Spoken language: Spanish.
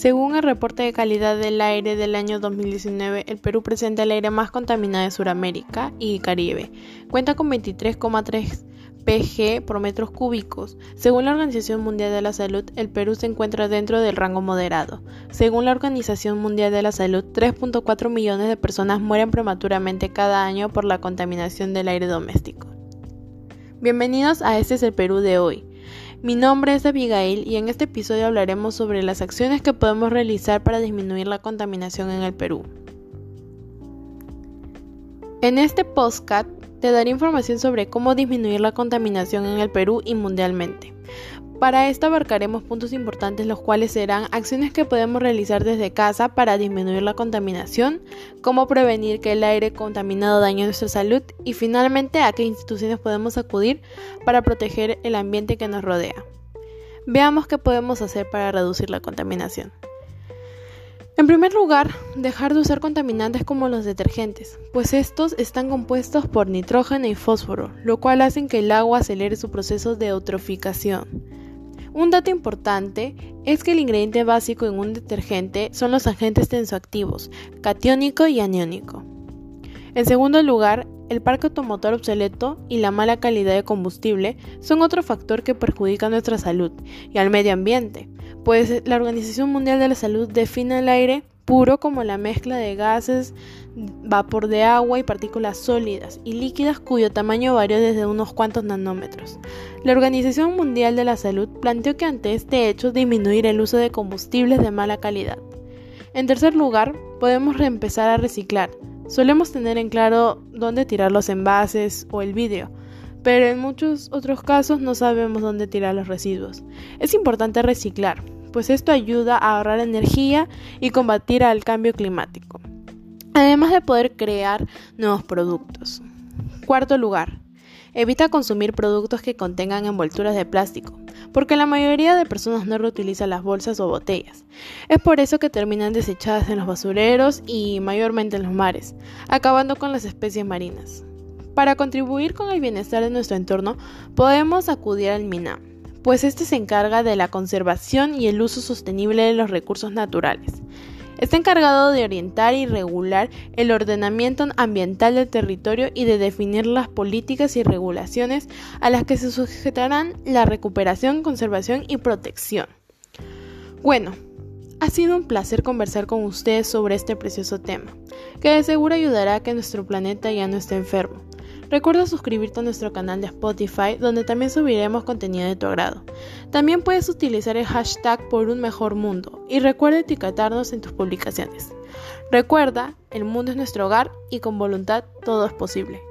Según el reporte de calidad del aire del año 2019, el Perú presenta el aire más contaminado de Sudamérica y Caribe. Cuenta con 23,3 pg por metros cúbicos. Según la Organización Mundial de la Salud, el Perú se encuentra dentro del rango moderado. Según la Organización Mundial de la Salud, 3.4 millones de personas mueren prematuramente cada año por la contaminación del aire doméstico. Bienvenidos a Este es el Perú de hoy. Mi nombre es Abigail y en este episodio hablaremos sobre las acciones que podemos realizar para disminuir la contaminación en el Perú. En este podcast te daré información sobre cómo disminuir la contaminación en el Perú y mundialmente. Para esto abarcaremos puntos importantes los cuales serán acciones que podemos realizar desde casa para disminuir la contaminación, cómo prevenir que el aire contaminado dañe nuestra salud y finalmente a qué instituciones podemos acudir para proteger el ambiente que nos rodea. Veamos qué podemos hacer para reducir la contaminación. En primer lugar, dejar de usar contaminantes como los detergentes, pues estos están compuestos por nitrógeno y fósforo, lo cual hace que el agua acelere su proceso de eutroficación. Un dato importante es que el ingrediente básico en un detergente son los agentes tensoactivos, catiónico y aniónico. En segundo lugar, el parque automotor obsoleto y la mala calidad de combustible son otro factor que perjudica nuestra salud y al medio ambiente, pues la Organización Mundial de la Salud define el aire puro como la mezcla de gases, vapor de agua y partículas sólidas y líquidas cuyo tamaño varía desde unos cuantos nanómetros. La Organización Mundial de la Salud planteó que ante este hecho disminuir el uso de combustibles de mala calidad. En tercer lugar, podemos reempezar a reciclar. Solemos tener en claro dónde tirar los envases o el vidrio, pero en muchos otros casos no sabemos dónde tirar los residuos. Es importante reciclar, pues esto ayuda a ahorrar energía y combatir al cambio climático, además de poder crear nuevos productos. Cuarto lugar, evita consumir productos que contengan envolturas de plástico, porque la mayoría de personas no reutiliza las bolsas o botellas. Es por eso que terminan desechadas en los basureros y mayormente en los mares, acabando con las especies marinas. Para contribuir con el bienestar de nuestro entorno, podemos acudir al MINAM pues este se encarga de la conservación y el uso sostenible de los recursos naturales. Está encargado de orientar y regular el ordenamiento ambiental del territorio y de definir las políticas y regulaciones a las que se sujetarán la recuperación, conservación y protección. Bueno, ha sido un placer conversar con ustedes sobre este precioso tema, que de seguro ayudará a que nuestro planeta ya no esté enfermo. Recuerda suscribirte a nuestro canal de Spotify donde también subiremos contenido de tu agrado. También puedes utilizar el hashtag por un mejor mundo y recuerda etiquetarnos en tus publicaciones. Recuerda, el mundo es nuestro hogar y con voluntad todo es posible.